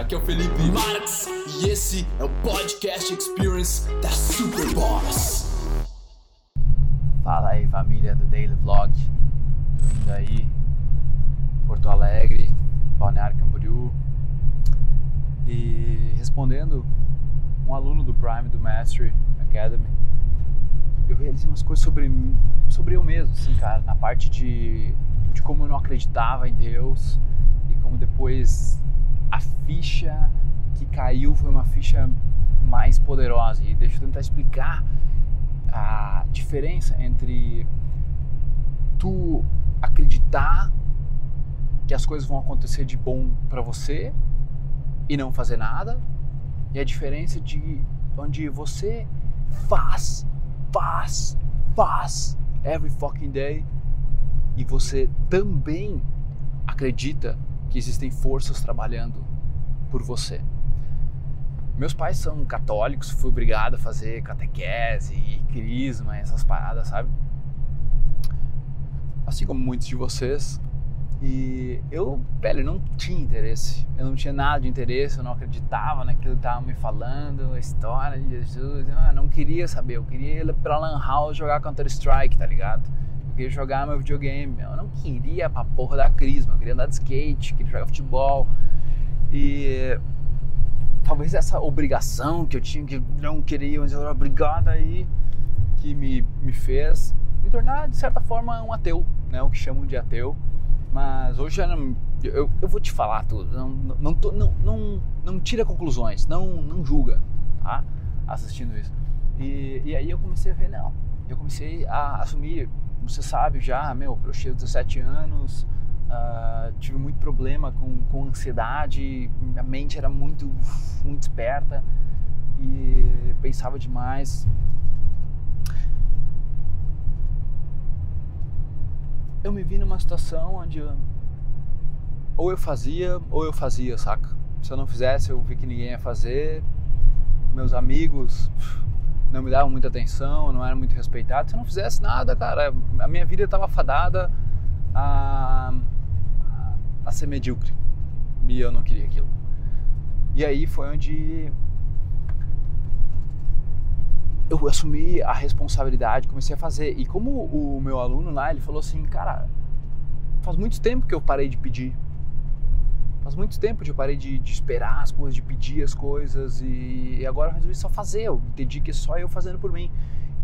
aqui é o Felipe Marx e esse é o Podcast Experience da Superboss. Fala aí família do Daily Vlog, tô indo aí Porto Alegre, Balneário Camboriú e respondendo um aluno do Prime do Mastery Academy, eu realizei umas coisas sobre, sobre eu mesmo, assim, cara, na parte de, de como eu não acreditava em Deus e como depois a ficha que caiu foi uma ficha mais poderosa. E deixa eu tentar explicar a diferença entre tu acreditar que as coisas vão acontecer de bom para você e não fazer nada, e a diferença de onde você faz, faz, faz every fucking day e você também acredita que existem forças trabalhando por você. Meus pais são católicos, fui obrigado a fazer catequese e crisma, essas paradas, sabe? Assim como muitos de vocês. E eu, velho, não tinha interesse. Eu não tinha nada de interesse, eu não acreditava naquilo que estavam me falando, a história de Jesus. Eu não queria saber, eu queria ir pra Lan House jogar Counter-Strike, tá ligado? Eu queria jogar meu videogame. Eu não queria pra porra da crisma, eu queria andar de skate, queria jogar futebol. E talvez essa obrigação que eu tinha, que não queria, mas eu era obrigado aí, que me, me fez me tornar, de certa forma, um ateu, né? O que chamam de ateu. Mas hoje já não, eu, eu vou te falar tudo, não, não, não, não, não tira conclusões, não, não julga, tá? Assistindo isso. E, e aí eu comecei a ver, não, eu comecei a assumir, você sabe já, meu, eu cheio 17 anos, Uh, tive muito problema com, com ansiedade, minha mente era muito, muito esperta e pensava demais. Eu me vi numa situação onde ou eu fazia ou eu fazia, saca? Se eu não fizesse, eu vi que ninguém ia fazer. Meus amigos não me davam muita atenção, não era muito respeitado. Se eu não fizesse nada, cara, a minha vida estava fadada a a ser medíocre. E eu não queria aquilo. E aí foi onde eu assumi a responsabilidade, comecei a fazer. E como o meu aluno lá, ele falou assim, cara, faz muito tempo que eu parei de pedir. Faz muito tempo que eu parei de, de esperar as coisas, de pedir as coisas e agora eu resolvi só fazer. Eu entendi que é só eu fazendo por mim.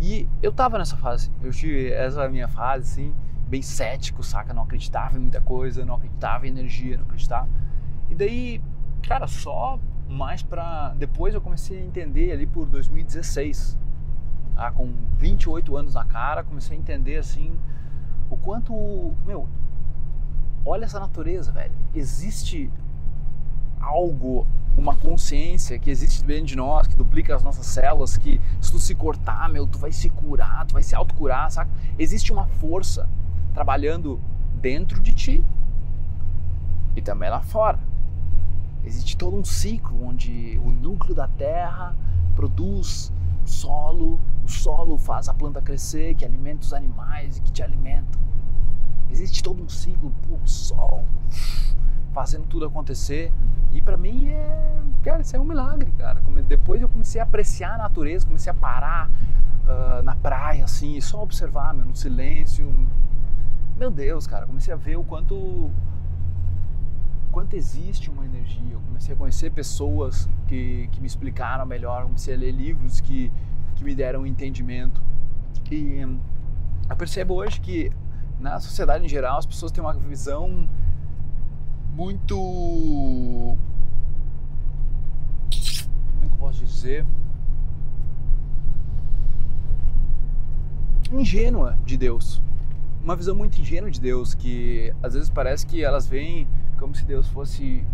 E eu tava nessa fase. Eu tive essa minha fase, assim, bem cético, saca? Não acreditava em muita coisa, não acreditava em energia, não acreditava. E daí, cara, só mais pra. Depois eu comecei a entender ali por 2016, tá? com 28 anos na cara, comecei a entender assim o quanto. Meu, olha essa natureza, velho. Existe algo, uma consciência que existe dentro de nós, que duplica as nossas células, que se tu se cortar, meu, tu vai se curar, tu vai se autocurar, saca? Existe uma força trabalhando dentro de ti e também lá fora. Existe todo um ciclo onde o núcleo da terra produz solo, o solo faz a planta crescer, que alimenta os animais e que te alimentam. Existe todo um ciclo, pô, o sol fazendo tudo acontecer. E para mim é, cara, isso é um milagre, cara. Depois eu comecei a apreciar a natureza, comecei a parar uh, na praia assim, e só observar, meu, no silêncio, meu Deus, cara, comecei a ver o quanto quanto existe uma energia. Eu comecei a conhecer pessoas que, que me explicaram melhor, comecei a ler livros que, que me deram um entendimento. E eu percebo hoje que na sociedade em geral as pessoas têm uma visão muito. Como é que eu posso dizer? Ingênua de Deus uma visão muito ingênua de Deus, que às vezes parece que elas veem como se Deus fosse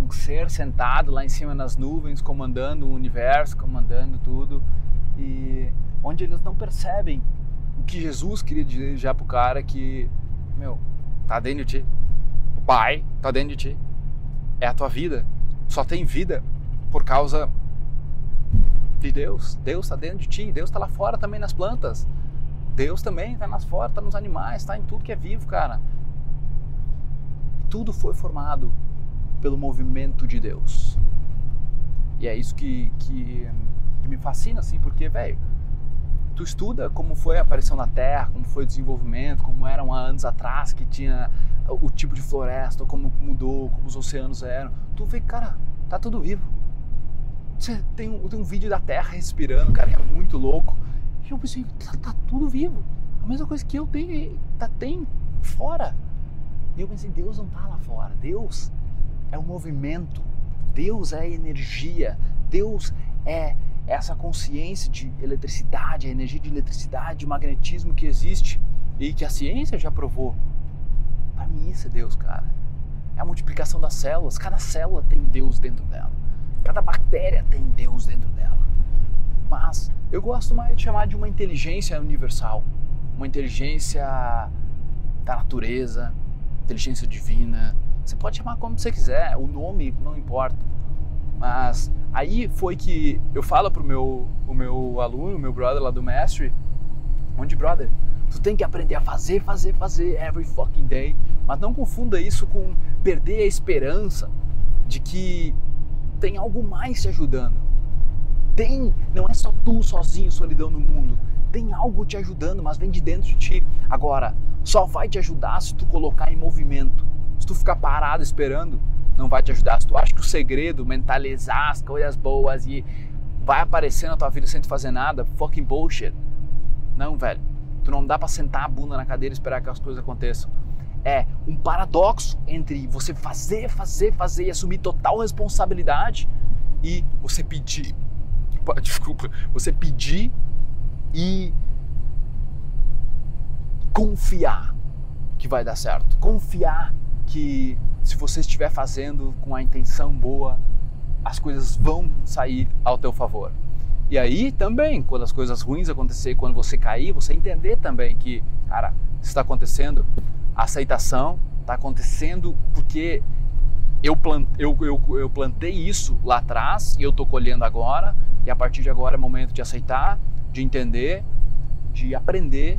um ser sentado lá em cima nas nuvens, comandando o universo, comandando tudo, e onde eles não percebem o que Jesus queria dizer já pro cara que, meu, tá dentro de ti. O Pai tá dentro de ti. É a tua vida. Só tem vida por causa de Deus. Deus está dentro de ti. Deus está lá fora também nas plantas. Deus também está nas fora, está nos animais, está em tudo que é vivo, cara. Tudo foi formado pelo movimento de Deus. E é isso que, que, que me fascina, assim, porque, velho, tu estuda como foi a aparição da Terra, como foi o desenvolvimento, como eram há anos atrás, que tinha o tipo de floresta, como mudou, como os oceanos eram. Tu vê, cara, tá tudo vivo. Tem um, tem um vídeo da Terra respirando, cara, é muito louco. E eu pensei, tá, tá tudo vivo. A mesma coisa que eu tenho, tá, tem fora. E eu pensei, Deus não tá lá fora. Deus é o movimento. Deus é energia. Deus é essa consciência de eletricidade, a energia de eletricidade, de magnetismo que existe e que a ciência já provou. Para mim isso é Deus, cara. É a multiplicação das células. Cada célula tem Deus dentro dela. Cada bactéria tem Deus dentro dela. Mas eu gosto mais de chamar de uma inteligência universal, uma inteligência da natureza, inteligência divina. Você pode chamar como você quiser, o nome não importa. Mas aí foi que eu falo pro meu, o meu aluno, meu brother lá do mestre, onde brother, tu tem que aprender a fazer, fazer, fazer every fucking day. Mas não confunda isso com perder a esperança de que tem algo mais te ajudando. Tem, não é só tu sozinho, solidão no mundo. Tem algo te ajudando, mas vem de dentro de ti. Agora, só vai te ajudar se tu colocar em movimento. Se tu ficar parado esperando, não vai te ajudar. Se tu acha que o segredo, mentalizar as coisas boas e vai aparecer na tua vida sem tu fazer nada, fucking bullshit. Não, velho. Tu não dá para sentar a bunda na cadeira e esperar que as coisas aconteçam. É um paradoxo entre você fazer, fazer, fazer e assumir total responsabilidade e você pedir. Desculpa, você pedir e confiar que vai dar certo. Confiar que se você estiver fazendo com a intenção boa, as coisas vão sair ao teu favor. E aí também, quando as coisas ruins acontecer, quando você cair, você entender também que, cara, isso está acontecendo, a aceitação está acontecendo porque eu, plant, eu, eu, eu plantei isso lá atrás e eu estou colhendo agora, e a partir de agora é momento de aceitar, de entender, de aprender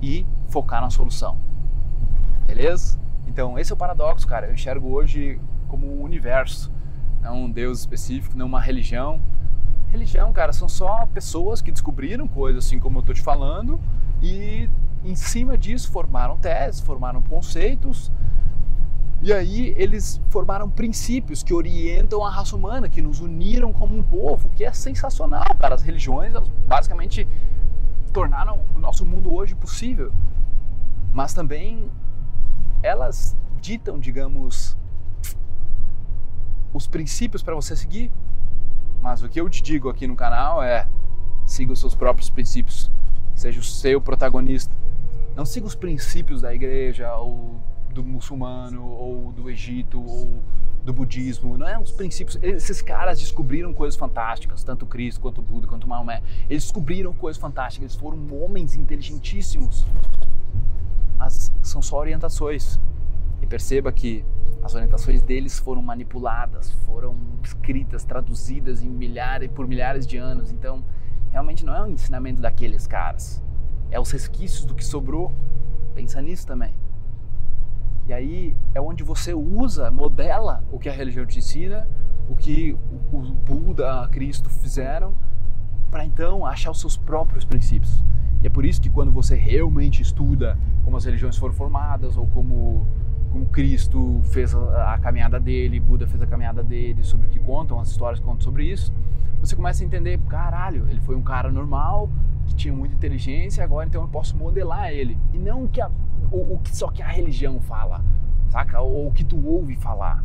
e focar na solução. Beleza? Então, esse é o paradoxo, cara. Eu enxergo hoje como um universo, não um Deus específico, não uma religião. Religião, cara, são só pessoas que descobriram coisas assim como eu tô te falando e em cima disso formaram teses, formaram conceitos. E aí eles formaram princípios que orientam a raça humana, que nos uniram como um povo, que é sensacional, cara. As religiões, elas basicamente tornaram o nosso mundo hoje possível. Mas também elas ditam, digamos, os princípios para você seguir. Mas o que eu te digo aqui no canal é: siga os seus próprios princípios, seja o seu protagonista. Não siga os princípios da igreja ou do muçulmano ou do Egito ou do budismo, não é os princípios. Esses caras descobriram coisas fantásticas, tanto Cristo quanto Buda quanto Maomé. Eles descobriram coisas fantásticas, eles foram homens inteligentíssimos mas são só orientações. E perceba que as orientações deles foram manipuladas, foram escritas, traduzidas em milhares por milhares de anos. Então, realmente não é um ensinamento daqueles caras. É os resquícios do que sobrou. Pensa nisso também. E aí é onde você usa, modela o que a religião te ensina, o que o Buda, Cristo fizeram, para então achar os seus próprios princípios. E é por isso que quando você realmente estuda como as religiões foram formadas ou como, como Cristo fez a, a caminhada dele, Buda fez a caminhada dele, sobre o que contam, as histórias contam sobre isso, você começa a entender, caralho, ele foi um cara normal, que tinha muita inteligência, agora então eu posso modelar ele. E não que, a, o, o que só que a religião fala, saca? Ou o que tu ouve falar.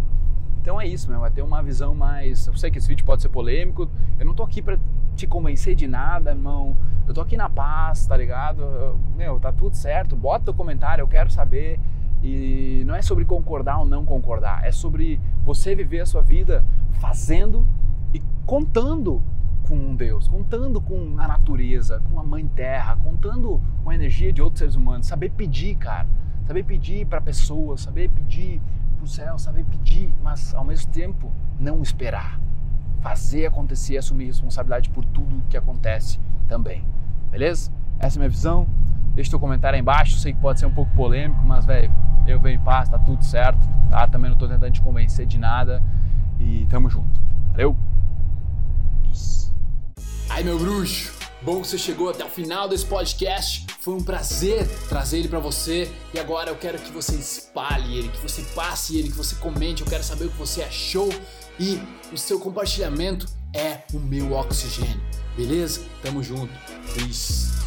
Então é isso, meu, é ter uma visão mais. Eu sei que esse vídeo pode ser polêmico, eu não tô aqui para te convencer de nada, irmão. Eu tô aqui na paz, tá ligado? meu, tá tudo certo. Bota teu comentário, eu quero saber. E não é sobre concordar ou não concordar, é sobre você viver a sua vida fazendo e contando com Deus, contando com a natureza, com a Mãe Terra, contando com a energia de outros seres humanos. Saber pedir, cara. Saber pedir para pessoas, saber pedir para o céu, saber pedir, mas ao mesmo tempo não esperar fazer acontecer, assumir responsabilidade por tudo que acontece também. Beleza? Essa é a minha visão. Deixa teu comentário aí embaixo. Sei que pode ser um pouco polêmico, mas velho, eu venho em paz, tá tudo certo. tá? Também não tô tentando te convencer de nada e tamo junto. Valeu? Peace. Ai, meu bruxo, bom que você chegou até o final desse podcast. Foi um prazer trazer ele para você e agora eu quero que você espalhe ele, que você passe ele, que você comente. Eu quero saber o que você achou e o seu compartilhamento é o meu oxigênio. Beleza? Tamo junto. Peace.